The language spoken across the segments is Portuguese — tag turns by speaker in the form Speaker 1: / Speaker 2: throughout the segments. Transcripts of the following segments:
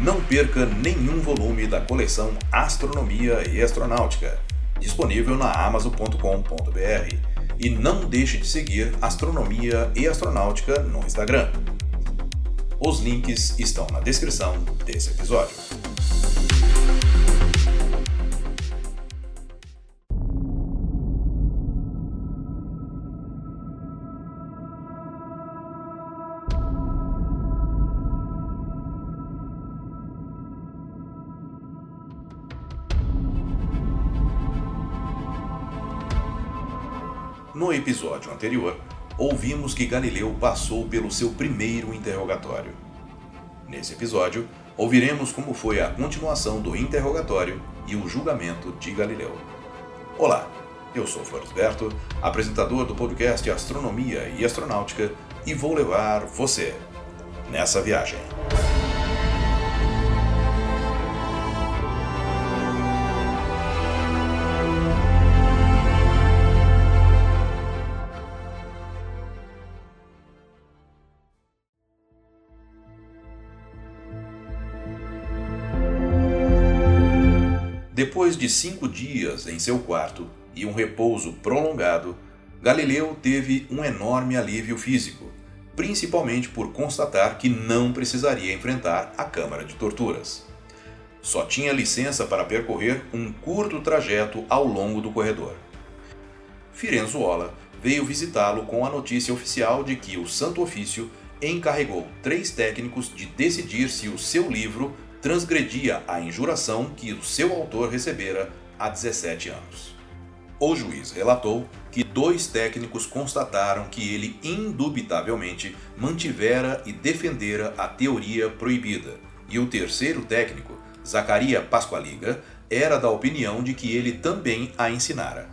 Speaker 1: Não perca nenhum volume da coleção Astronomia e Astronáutica, disponível na amazon.com.br. E não deixe de seguir Astronomia e Astronáutica no Instagram. Os links estão na descrição desse episódio. No episódio anterior, ouvimos que Galileu passou pelo seu primeiro interrogatório. Nesse episódio, ouviremos como foi a continuação do interrogatório e o julgamento de Galileu. Olá, eu sou Florisberto, apresentador do podcast Astronomia e Astronáutica, e vou levar você nessa viagem. Depois de cinco dias em seu quarto e um repouso prolongado, Galileu teve um enorme alívio físico, principalmente por constatar que não precisaria enfrentar a câmara de torturas. Só tinha licença para percorrer um curto trajeto ao longo do corredor. Firenzuola veio visitá-lo com a notícia oficial de que o Santo Ofício encarregou três técnicos de decidir se o seu livro transgredia a injuração que o seu autor recebera há 17 anos. O juiz relatou que dois técnicos constataram que ele indubitavelmente mantivera e defendera a teoria proibida, e o terceiro técnico, Zacaria Pasqualiga, era da opinião de que ele também a ensinara.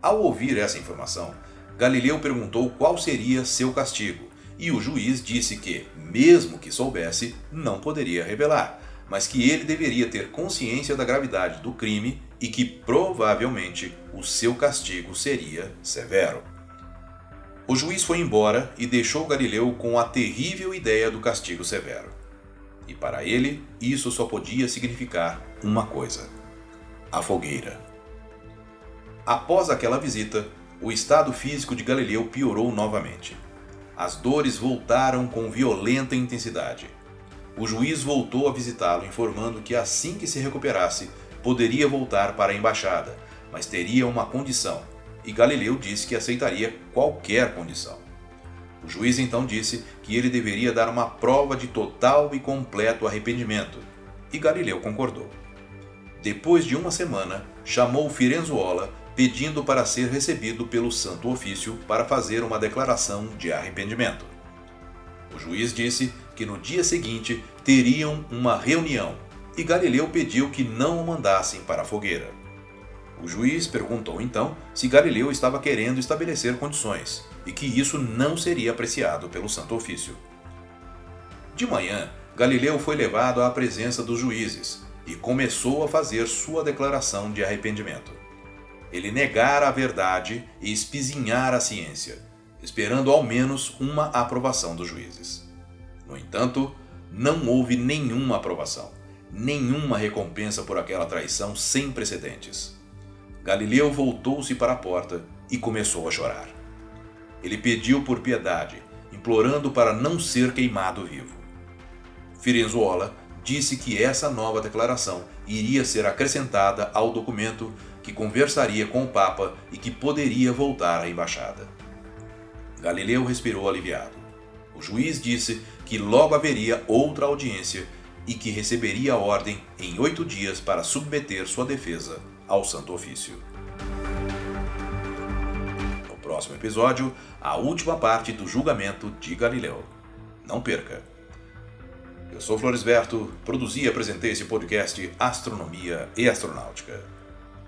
Speaker 1: Ao ouvir essa informação, Galileu perguntou qual seria seu castigo, e o juiz disse que, mesmo que soubesse, não poderia revelar, mas que ele deveria ter consciência da gravidade do crime e que provavelmente o seu castigo seria severo. O juiz foi embora e deixou Galileu com a terrível ideia do castigo severo. E para ele, isso só podia significar uma coisa: a fogueira. Após aquela visita, o estado físico de Galileu piorou novamente. As dores voltaram com violenta intensidade. O juiz voltou a visitá-lo, informando que assim que se recuperasse, poderia voltar para a embaixada, mas teria uma condição, e Galileu disse que aceitaria qualquer condição. O juiz então disse que ele deveria dar uma prova de total e completo arrependimento, e Galileu concordou. Depois de uma semana, chamou Firenzuola pedindo para ser recebido pelo Santo Ofício para fazer uma declaração de arrependimento. O juiz disse que no dia seguinte teriam uma reunião e Galileu pediu que não o mandassem para a fogueira. O juiz perguntou então se Galileu estava querendo estabelecer condições e que isso não seria apreciado pelo Santo Ofício. De manhã, Galileu foi levado à presença dos juízes e começou a fazer sua declaração de arrependimento ele negara a verdade e espizinhar a ciência, esperando ao menos uma aprovação dos juízes. No entanto, não houve nenhuma aprovação, nenhuma recompensa por aquela traição sem precedentes. Galileu voltou-se para a porta e começou a chorar. Ele pediu por piedade, implorando para não ser queimado vivo. Firenzuola disse que essa nova declaração iria ser acrescentada ao documento que conversaria com o Papa e que poderia voltar à embaixada. Galileu respirou aliviado. O juiz disse que logo haveria outra audiência e que receberia a ordem em oito dias para submeter sua defesa ao Santo Ofício. No próximo episódio, a última parte do julgamento de Galileu. Não perca! Eu sou Floresberto, produzi e apresentei esse podcast Astronomia e Astronáutica.